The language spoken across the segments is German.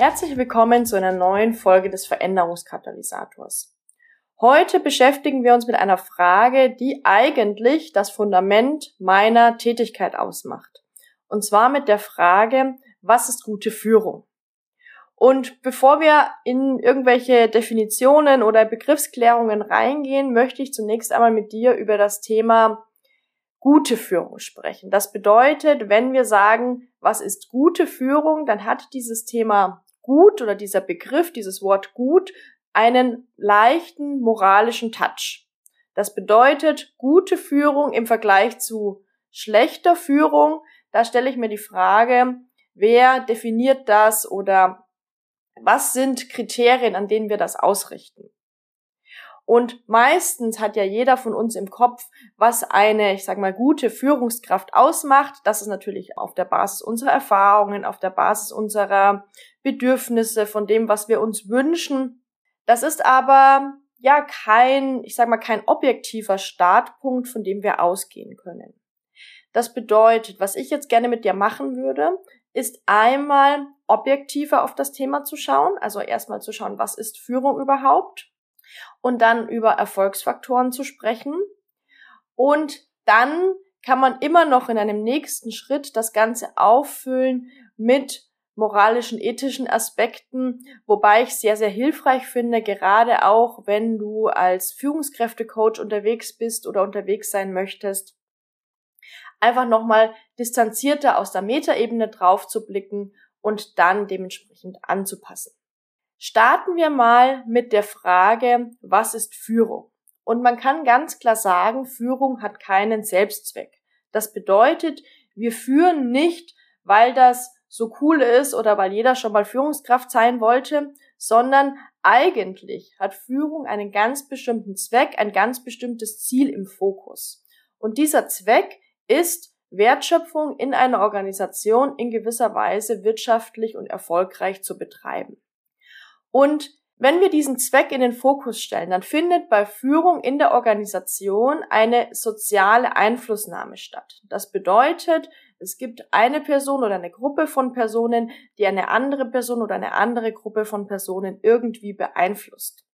Herzlich willkommen zu einer neuen Folge des Veränderungskatalysators. Heute beschäftigen wir uns mit einer Frage, die eigentlich das Fundament meiner Tätigkeit ausmacht. Und zwar mit der Frage, was ist gute Führung? Und bevor wir in irgendwelche Definitionen oder Begriffsklärungen reingehen, möchte ich zunächst einmal mit dir über das Thema gute Führung sprechen. Das bedeutet, wenn wir sagen, was ist gute Führung, dann hat dieses Thema gut oder dieser Begriff, dieses Wort gut, einen leichten moralischen Touch. Das bedeutet, gute Führung im Vergleich zu schlechter Führung, da stelle ich mir die Frage, wer definiert das oder was sind Kriterien, an denen wir das ausrichten? Und meistens hat ja jeder von uns im Kopf, was eine, ich sag mal, gute Führungskraft ausmacht. Das ist natürlich auf der Basis unserer Erfahrungen, auf der Basis unserer Bedürfnisse, von dem, was wir uns wünschen. Das ist aber ja kein, ich sag mal, kein objektiver Startpunkt, von dem wir ausgehen können. Das bedeutet, was ich jetzt gerne mit dir machen würde, ist einmal objektiver auf das Thema zu schauen, also erstmal zu schauen, was ist Führung überhaupt? Und dann über Erfolgsfaktoren zu sprechen. Und dann kann man immer noch in einem nächsten Schritt das Ganze auffüllen mit moralischen, ethischen Aspekten, wobei ich sehr, sehr hilfreich finde, gerade auch wenn du als Führungskräftecoach unterwegs bist oder unterwegs sein möchtest, einfach nochmal distanzierter aus der Metaebene drauf zu blicken und dann dementsprechend anzupassen. Starten wir mal mit der Frage, was ist Führung? Und man kann ganz klar sagen, Führung hat keinen Selbstzweck. Das bedeutet, wir führen nicht, weil das so cool ist oder weil jeder schon mal Führungskraft sein wollte, sondern eigentlich hat Führung einen ganz bestimmten Zweck, ein ganz bestimmtes Ziel im Fokus. Und dieser Zweck ist Wertschöpfung in einer Organisation in gewisser Weise wirtschaftlich und erfolgreich zu betreiben. Und wenn wir diesen Zweck in den Fokus stellen, dann findet bei Führung in der Organisation eine soziale Einflussnahme statt. Das bedeutet, es gibt eine Person oder eine Gruppe von Personen, die eine andere Person oder eine andere Gruppe von Personen irgendwie beeinflusst.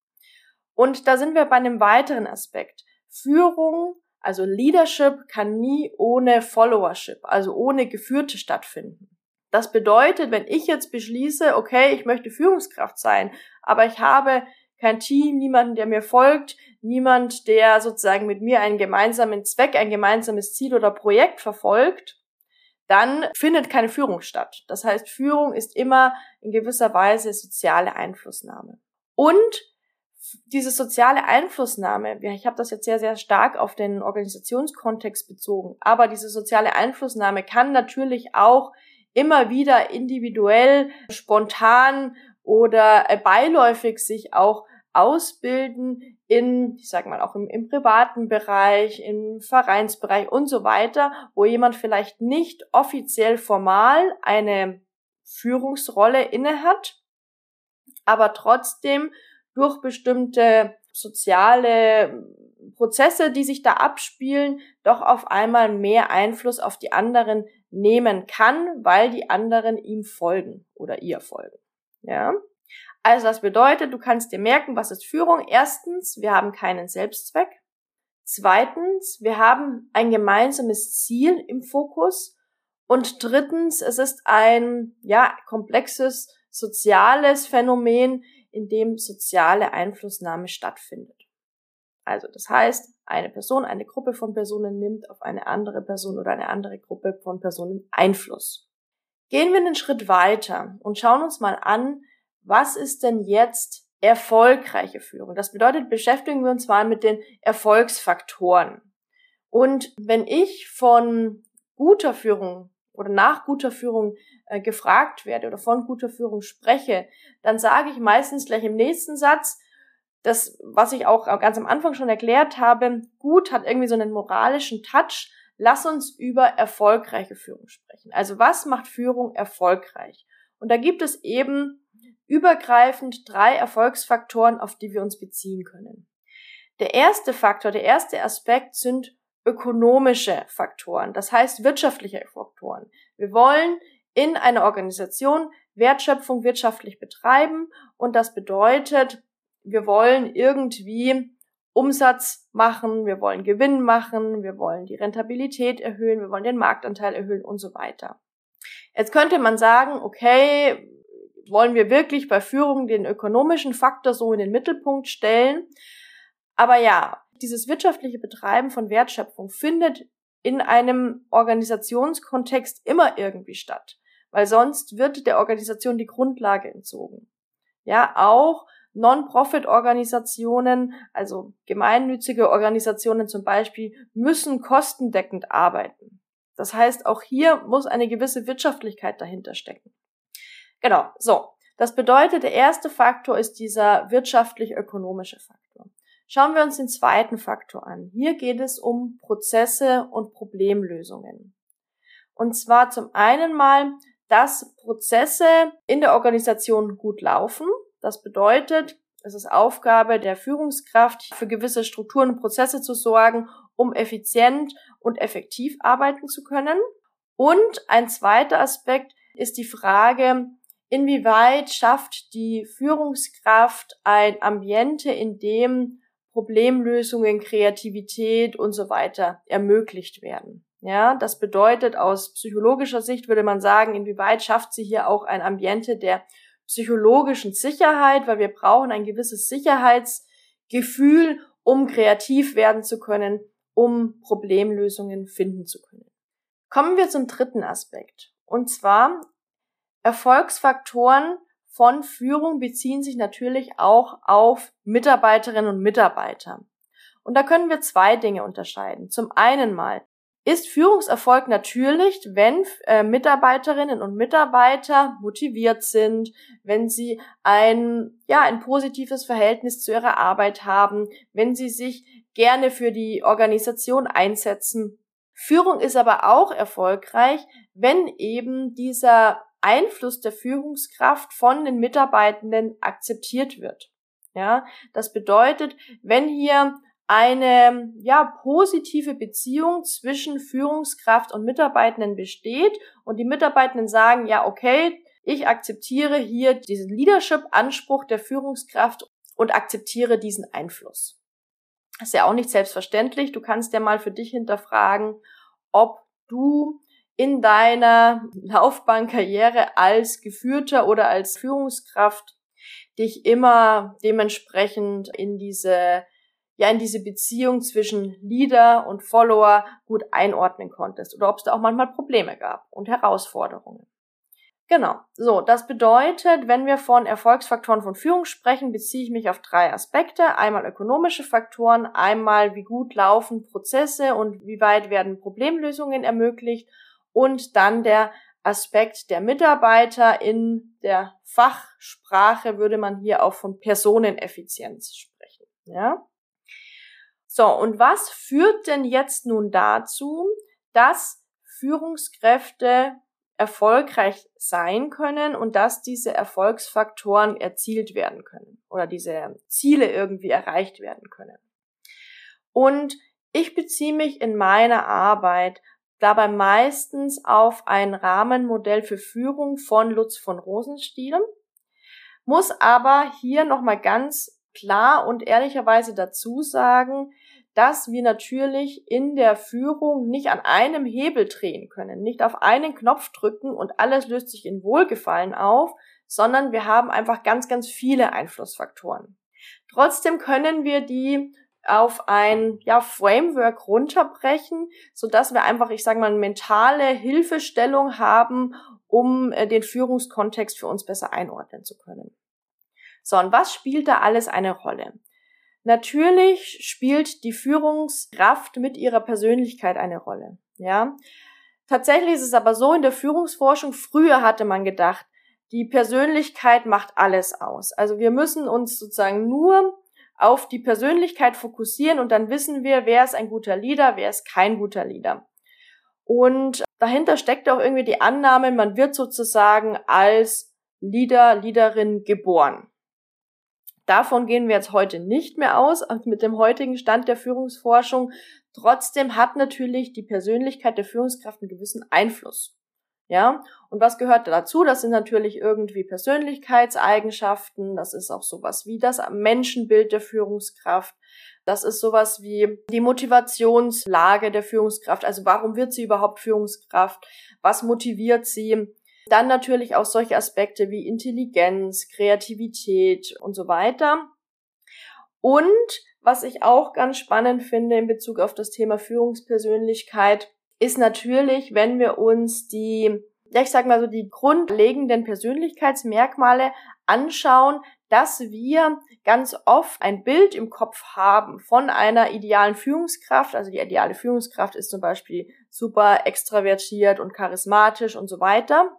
Und da sind wir bei einem weiteren Aspekt. Führung, also Leadership, kann nie ohne Followership, also ohne Geführte stattfinden. Das bedeutet, wenn ich jetzt beschließe, okay, ich möchte Führungskraft sein, aber ich habe kein Team, niemanden, der mir folgt, niemand, der sozusagen mit mir einen gemeinsamen Zweck, ein gemeinsames Ziel oder Projekt verfolgt, dann findet keine Führung statt. Das heißt, Führung ist immer in gewisser Weise soziale Einflussnahme. Und diese soziale Einflussnahme, ich habe das jetzt sehr, sehr stark auf den Organisationskontext bezogen, aber diese soziale Einflussnahme kann natürlich auch immer wieder individuell, spontan oder äh, beiläufig sich auch ausbilden in, ich sag mal, auch im, im privaten Bereich, im Vereinsbereich und so weiter, wo jemand vielleicht nicht offiziell formal eine Führungsrolle inne hat, aber trotzdem durch bestimmte soziale Prozesse, die sich da abspielen, doch auf einmal mehr Einfluss auf die anderen nehmen kann, weil die anderen ihm folgen oder ihr folgen. Ja? Also das bedeutet, du kannst dir merken, was ist Führung? Erstens, wir haben keinen Selbstzweck. Zweitens, wir haben ein gemeinsames Ziel im Fokus. Und drittens, es ist ein, ja, komplexes soziales Phänomen, in dem soziale Einflussnahme stattfindet. Also das heißt, eine Person, eine Gruppe von Personen nimmt auf eine andere Person oder eine andere Gruppe von Personen Einfluss. Gehen wir einen Schritt weiter und schauen uns mal an, was ist denn jetzt erfolgreiche Führung? Das bedeutet, beschäftigen wir uns mal mit den Erfolgsfaktoren. Und wenn ich von guter Führung oder nach guter Führung äh, gefragt werde oder von guter Führung spreche, dann sage ich meistens gleich im nächsten Satz, das, was ich auch ganz am Anfang schon erklärt habe, gut hat irgendwie so einen moralischen Touch. Lass uns über erfolgreiche Führung sprechen. Also was macht Führung erfolgreich? Und da gibt es eben übergreifend drei Erfolgsfaktoren, auf die wir uns beziehen können. Der erste Faktor, der erste Aspekt sind ökonomische Faktoren, das heißt wirtschaftliche Faktoren. Wir wollen in einer Organisation Wertschöpfung wirtschaftlich betreiben und das bedeutet, wir wollen irgendwie Umsatz machen, wir wollen Gewinn machen, wir wollen die Rentabilität erhöhen, wir wollen den Marktanteil erhöhen und so weiter. Jetzt könnte man sagen, okay, wollen wir wirklich bei Führung den ökonomischen Faktor so in den Mittelpunkt stellen? Aber ja, dieses wirtschaftliche Betreiben von Wertschöpfung findet in einem Organisationskontext immer irgendwie statt, weil sonst wird der Organisation die Grundlage entzogen. Ja, auch Non-Profit-Organisationen, also gemeinnützige Organisationen zum Beispiel, müssen kostendeckend arbeiten. Das heißt, auch hier muss eine gewisse Wirtschaftlichkeit dahinter stecken. Genau, so. Das bedeutet, der erste Faktor ist dieser wirtschaftlich-ökonomische Faktor. Schauen wir uns den zweiten Faktor an. Hier geht es um Prozesse und Problemlösungen. Und zwar zum einen mal, dass Prozesse in der Organisation gut laufen. Das bedeutet, es ist Aufgabe der Führungskraft, für gewisse Strukturen und Prozesse zu sorgen, um effizient und effektiv arbeiten zu können. Und ein zweiter Aspekt ist die Frage, inwieweit schafft die Führungskraft ein Ambiente, in dem Problemlösungen, Kreativität und so weiter ermöglicht werden. Ja, das bedeutet aus psychologischer Sicht würde man sagen, inwieweit schafft sie hier auch ein Ambiente der psychologischen Sicherheit, weil wir brauchen ein gewisses Sicherheitsgefühl, um kreativ werden zu können, um Problemlösungen finden zu können. Kommen wir zum dritten Aspekt. Und zwar Erfolgsfaktoren von Führung beziehen sich natürlich auch auf Mitarbeiterinnen und Mitarbeiter. Und da können wir zwei Dinge unterscheiden. Zum einen mal, ist Führungserfolg natürlich, wenn äh, Mitarbeiterinnen und Mitarbeiter motiviert sind, wenn sie ein, ja, ein positives Verhältnis zu ihrer Arbeit haben, wenn sie sich gerne für die Organisation einsetzen. Führung ist aber auch erfolgreich, wenn eben dieser Einfluss der Führungskraft von den Mitarbeitenden akzeptiert wird. Ja, das bedeutet, wenn hier eine ja positive Beziehung zwischen Führungskraft und Mitarbeitenden besteht und die Mitarbeitenden sagen, ja, okay, ich akzeptiere hier diesen Leadership-Anspruch der Führungskraft und akzeptiere diesen Einfluss. Das ist ja auch nicht selbstverständlich. Du kannst ja mal für dich hinterfragen, ob du in deiner Laufbahnkarriere als Geführter oder als Führungskraft dich immer dementsprechend in diese ja in diese Beziehung zwischen Leader und Follower gut einordnen konntest oder ob es da auch manchmal Probleme gab und Herausforderungen. Genau. So, das bedeutet, wenn wir von Erfolgsfaktoren von Führung sprechen, beziehe ich mich auf drei Aspekte. Einmal ökonomische Faktoren, einmal wie gut laufen Prozesse und wie weit werden Problemlösungen ermöglicht und dann der Aspekt der Mitarbeiter in der Fachsprache würde man hier auch von Personeneffizienz sprechen. Ja? So, und was führt denn jetzt nun dazu, dass Führungskräfte erfolgreich sein können und dass diese Erfolgsfaktoren erzielt werden können oder diese Ziele irgendwie erreicht werden können. Und ich beziehe mich in meiner Arbeit dabei meistens auf ein Rahmenmodell für Führung von Lutz von Rosenstiel, muss aber hier nochmal ganz klar und ehrlicherweise dazu sagen, dass wir natürlich in der Führung nicht an einem Hebel drehen können, nicht auf einen Knopf drücken und alles löst sich in Wohlgefallen auf, sondern wir haben einfach ganz, ganz viele Einflussfaktoren. Trotzdem können wir die auf ein ja, Framework runterbrechen, so dass wir einfach, ich sage mal, eine mentale Hilfestellung haben, um äh, den Führungskontext für uns besser einordnen zu können. So, und was spielt da alles eine Rolle? Natürlich spielt die Führungskraft mit ihrer Persönlichkeit eine Rolle. Ja, Tatsächlich ist es aber so in der Führungsforschung, früher hatte man gedacht, die Persönlichkeit macht alles aus. Also wir müssen uns sozusagen nur auf die Persönlichkeit fokussieren und dann wissen wir, wer ist ein guter Leader, wer ist kein guter Leader. Und dahinter steckt auch irgendwie die Annahme, man wird sozusagen als Leader, Leaderin geboren. Davon gehen wir jetzt heute nicht mehr aus, mit dem heutigen Stand der Führungsforschung. Trotzdem hat natürlich die Persönlichkeit der Führungskraft einen gewissen Einfluss. Ja, und was gehört dazu? Das sind natürlich irgendwie Persönlichkeitseigenschaften. Das ist auch sowas wie das Menschenbild der Führungskraft. Das ist sowas wie die Motivationslage der Führungskraft. Also warum wird sie überhaupt Führungskraft? Was motiviert sie? Dann natürlich auch solche Aspekte wie Intelligenz, Kreativität und so weiter. Und was ich auch ganz spannend finde in Bezug auf das Thema Führungspersönlichkeit, ist natürlich, wenn wir uns die, ja, ich sag mal so, die grundlegenden Persönlichkeitsmerkmale anschauen, dass wir ganz oft ein Bild im Kopf haben von einer idealen Führungskraft. Also die ideale Führungskraft ist zum Beispiel super extravertiert und charismatisch und so weiter.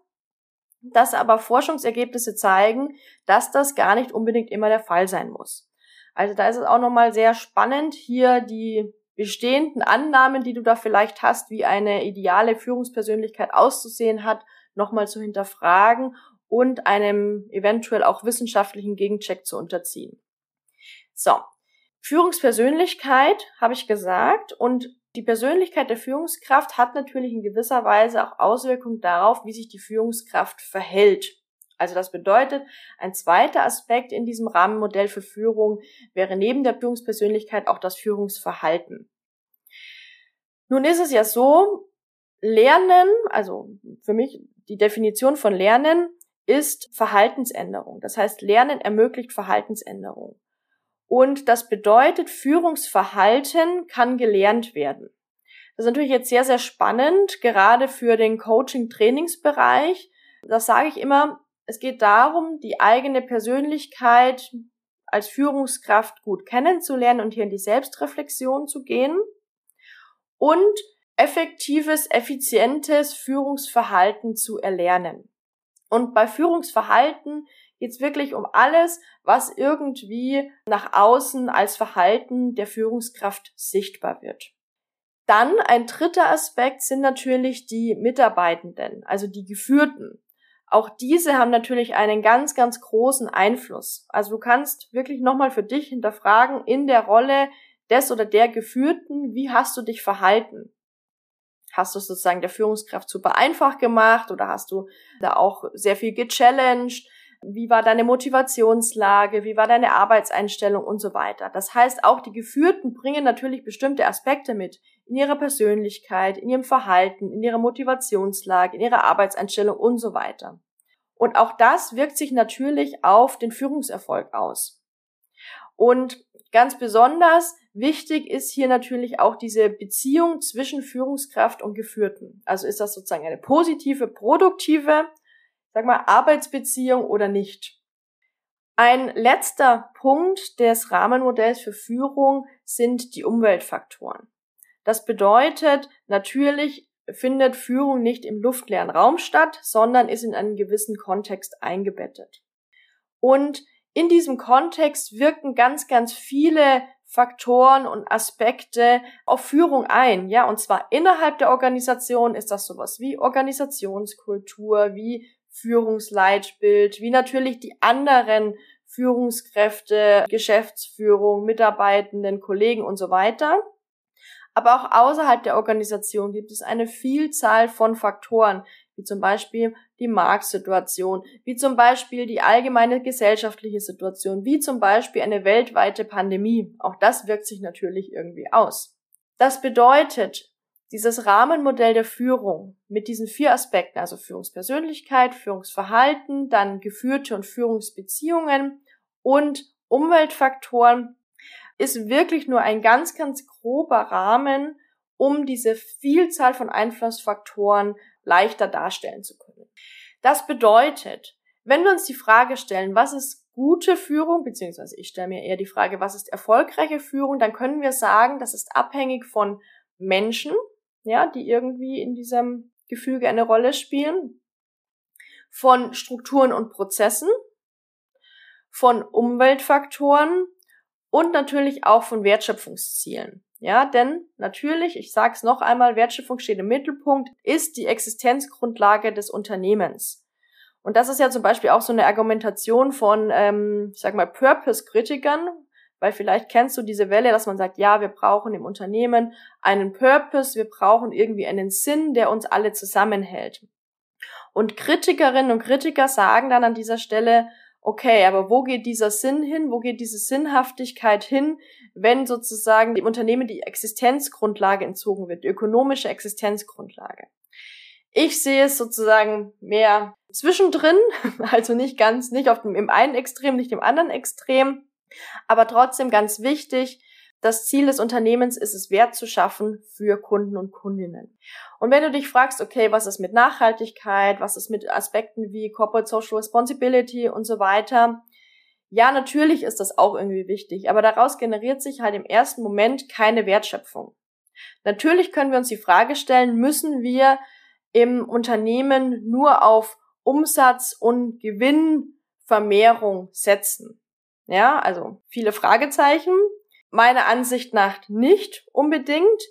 Dass aber Forschungsergebnisse zeigen, dass das gar nicht unbedingt immer der Fall sein muss. Also da ist es auch nochmal sehr spannend, hier die bestehenden Annahmen, die du da vielleicht hast, wie eine ideale Führungspersönlichkeit auszusehen hat, nochmal zu hinterfragen und einem eventuell auch wissenschaftlichen Gegencheck zu unterziehen. So, Führungspersönlichkeit habe ich gesagt und die Persönlichkeit der Führungskraft hat natürlich in gewisser Weise auch Auswirkungen darauf, wie sich die Führungskraft verhält. Also das bedeutet, ein zweiter Aspekt in diesem Rahmenmodell für Führung wäre neben der Führungspersönlichkeit auch das Führungsverhalten. Nun ist es ja so, Lernen, also für mich die Definition von Lernen ist Verhaltensänderung. Das heißt, Lernen ermöglicht Verhaltensänderung. Und das bedeutet, Führungsverhalten kann gelernt werden. Das ist natürlich jetzt sehr, sehr spannend, gerade für den Coaching-Trainingsbereich. Das sage ich immer, es geht darum, die eigene Persönlichkeit als Führungskraft gut kennenzulernen und hier in die Selbstreflexion zu gehen und effektives, effizientes Führungsverhalten zu erlernen. Und bei Führungsverhalten geht es wirklich um alles, was irgendwie nach außen als Verhalten der Führungskraft sichtbar wird. Dann ein dritter Aspekt sind natürlich die Mitarbeitenden, also die Geführten. Auch diese haben natürlich einen ganz, ganz großen Einfluss. Also du kannst wirklich nochmal für dich hinterfragen in der Rolle des oder der Geführten, wie hast du dich verhalten? Hast du sozusagen der Führungskraft super einfach gemacht oder hast du da auch sehr viel gechallenged? Wie war deine Motivationslage? Wie war deine Arbeitseinstellung und so weiter? Das heißt, auch die Geführten bringen natürlich bestimmte Aspekte mit in ihrer Persönlichkeit, in ihrem Verhalten, in ihrer Motivationslage, in ihrer Arbeitseinstellung und so weiter. Und auch das wirkt sich natürlich auf den Führungserfolg aus. Und ganz besonders wichtig ist hier natürlich auch diese Beziehung zwischen Führungskraft und Geführten. Also ist das sozusagen eine positive, produktive, sag mal, Arbeitsbeziehung oder nicht. Ein letzter Punkt des Rahmenmodells für Führung sind die Umweltfaktoren. Das bedeutet, natürlich findet Führung nicht im luftleeren Raum statt, sondern ist in einen gewissen Kontext eingebettet. Und in diesem Kontext wirken ganz, ganz viele Faktoren und Aspekte auf Führung ein, ja, und zwar innerhalb der Organisation ist das sowas wie Organisationskultur, wie Führungsleitbild, wie natürlich die anderen Führungskräfte, Geschäftsführung, Mitarbeitenden, Kollegen und so weiter. Aber auch außerhalb der Organisation gibt es eine Vielzahl von Faktoren, wie zum Beispiel die Marktsituation, wie zum Beispiel die allgemeine gesellschaftliche Situation, wie zum Beispiel eine weltweite Pandemie. Auch das wirkt sich natürlich irgendwie aus. Das bedeutet, dieses Rahmenmodell der Führung mit diesen vier Aspekten, also Führungspersönlichkeit, Führungsverhalten, dann geführte und Führungsbeziehungen und Umweltfaktoren, ist wirklich nur ein ganz, ganz grober Rahmen, um diese Vielzahl von Einflussfaktoren leichter darstellen zu können. Das bedeutet, wenn wir uns die Frage stellen, was ist gute Führung, beziehungsweise ich stelle mir eher die Frage, was ist erfolgreiche Führung, dann können wir sagen, das ist abhängig von Menschen, ja, die irgendwie in diesem Gefüge eine Rolle spielen, von Strukturen und Prozessen, von Umweltfaktoren und natürlich auch von Wertschöpfungszielen. Ja, denn natürlich, ich sage es noch einmal, Wertschöpfung steht im Mittelpunkt, ist die Existenzgrundlage des Unternehmens. Und das ist ja zum Beispiel auch so eine Argumentation von, ähm, ich sag mal, Purpose-Kritikern, weil vielleicht kennst du diese Welle, dass man sagt, ja, wir brauchen im Unternehmen einen Purpose, wir brauchen irgendwie einen Sinn, der uns alle zusammenhält. Und Kritikerinnen und Kritiker sagen dann an dieser Stelle, okay, aber wo geht dieser Sinn hin, wo geht diese Sinnhaftigkeit hin, wenn sozusagen dem Unternehmen die Existenzgrundlage entzogen wird, die ökonomische Existenzgrundlage. Ich sehe es sozusagen mehr zwischendrin, also nicht ganz, nicht auf dem, im einen Extrem, nicht im anderen Extrem, aber trotzdem ganz wichtig, das Ziel des Unternehmens ist es, Wert zu schaffen für Kunden und Kundinnen. Und wenn du dich fragst, okay, was ist mit Nachhaltigkeit, was ist mit Aspekten wie Corporate Social Responsibility und so weiter, ja, natürlich ist das auch irgendwie wichtig, aber daraus generiert sich halt im ersten Moment keine Wertschöpfung. Natürlich können wir uns die Frage stellen, müssen wir im Unternehmen nur auf Umsatz und Gewinnvermehrung setzen? Ja, also viele Fragezeichen. Meiner Ansicht nach nicht unbedingt,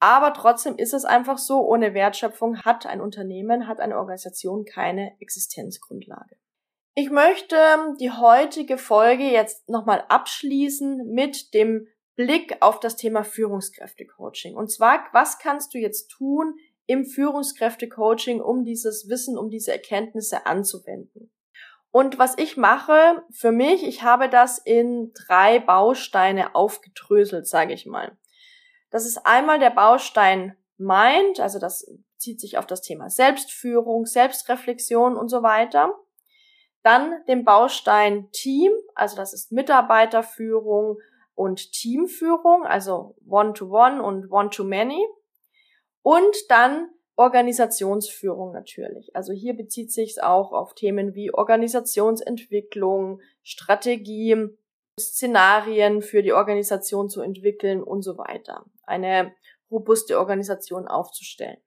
aber trotzdem ist es einfach so, ohne Wertschöpfung hat ein Unternehmen, hat eine Organisation keine Existenzgrundlage. Ich möchte die heutige Folge jetzt nochmal abschließen mit dem Blick auf das Thema Führungskräftecoaching. Und zwar, was kannst du jetzt tun im Führungskräftecoaching, um dieses Wissen, um diese Erkenntnisse anzuwenden? Und was ich mache für mich, ich habe das in drei Bausteine aufgedröselt, sage ich mal. Das ist einmal der Baustein Mind, also das zieht sich auf das Thema Selbstführung, Selbstreflexion und so weiter. Dann den Baustein Team, also das ist Mitarbeiterführung und Teamführung, also One-to-One -one und One-to-Many. Und dann Organisationsführung natürlich. Also hier bezieht sich es auch auf Themen wie Organisationsentwicklung, Strategie, Szenarien für die Organisation zu entwickeln und so weiter. Eine robuste Organisation aufzustellen.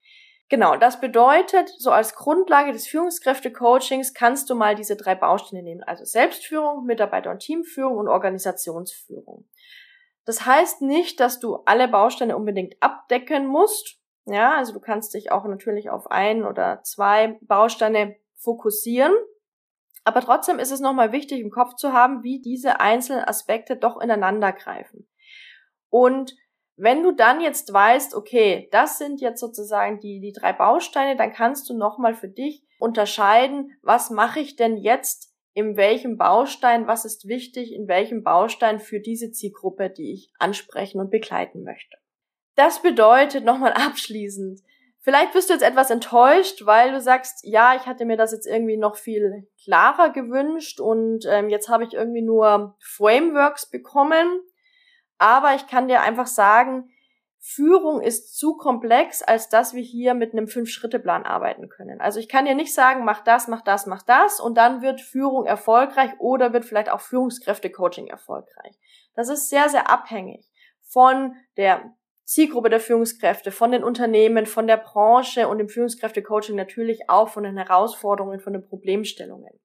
Genau, das bedeutet, so als Grundlage des Führungskräfte-Coachings kannst du mal diese drei Bausteine nehmen. Also Selbstführung, Mitarbeiter- und Teamführung und Organisationsführung. Das heißt nicht, dass du alle Bausteine unbedingt abdecken musst. Ja, also du kannst dich auch natürlich auf ein oder zwei Bausteine fokussieren. Aber trotzdem ist es nochmal wichtig im Kopf zu haben, wie diese einzelnen Aspekte doch ineinander greifen. Und wenn du dann jetzt weißt, okay, das sind jetzt sozusagen die, die drei Bausteine, dann kannst du nochmal für dich unterscheiden, was mache ich denn jetzt in welchem Baustein, was ist wichtig, in welchem Baustein für diese Zielgruppe, die ich ansprechen und begleiten möchte. Das bedeutet nochmal abschließend, vielleicht bist du jetzt etwas enttäuscht, weil du sagst, ja, ich hatte mir das jetzt irgendwie noch viel klarer gewünscht und ähm, jetzt habe ich irgendwie nur Frameworks bekommen. Aber ich kann dir einfach sagen, Führung ist zu komplex, als dass wir hier mit einem Fünf-Schritte-Plan arbeiten können. Also ich kann dir nicht sagen, mach das, mach das, mach das und dann wird Führung erfolgreich oder wird vielleicht auch Führungskräfte-Coaching erfolgreich. Das ist sehr, sehr abhängig von der Zielgruppe der Führungskräfte, von den Unternehmen, von der Branche und dem Führungskräfte-Coaching natürlich auch von den Herausforderungen, von den Problemstellungen.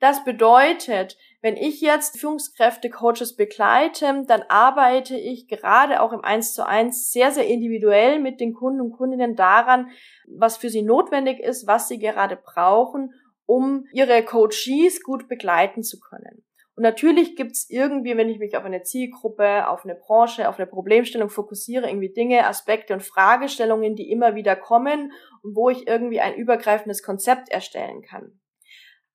Das bedeutet, wenn ich jetzt Führungskräfte-Coaches begleite, dann arbeite ich gerade auch im 1 zu 1 sehr, sehr individuell mit den Kunden und Kundinnen daran, was für sie notwendig ist, was sie gerade brauchen, um ihre Coaches gut begleiten zu können. Und natürlich gibt's irgendwie, wenn ich mich auf eine Zielgruppe, auf eine Branche, auf eine Problemstellung fokussiere, irgendwie Dinge, Aspekte und Fragestellungen, die immer wieder kommen und wo ich irgendwie ein übergreifendes Konzept erstellen kann.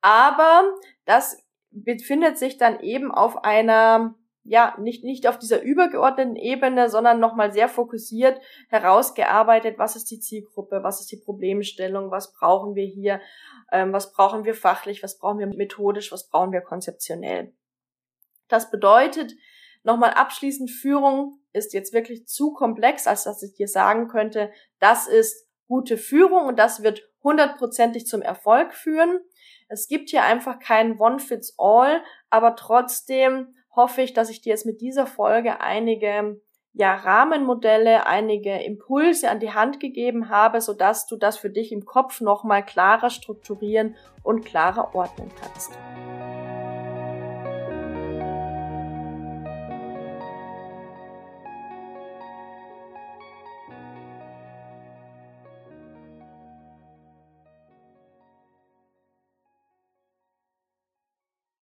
Aber das befindet sich dann eben auf einer ja, nicht, nicht auf dieser übergeordneten Ebene, sondern nochmal sehr fokussiert herausgearbeitet, was ist die Zielgruppe, was ist die Problemstellung, was brauchen wir hier, ähm, was brauchen wir fachlich, was brauchen wir methodisch, was brauchen wir konzeptionell. Das bedeutet, nochmal abschließend, Führung ist jetzt wirklich zu komplex, als dass ich dir sagen könnte, das ist gute Führung und das wird hundertprozentig zum Erfolg führen. Es gibt hier einfach keinen One-Fits-All, aber trotzdem hoffe ich, dass ich dir jetzt mit dieser Folge einige ja, Rahmenmodelle, einige Impulse an die Hand gegeben habe, sodass du das für dich im Kopf nochmal klarer strukturieren und klarer ordnen kannst.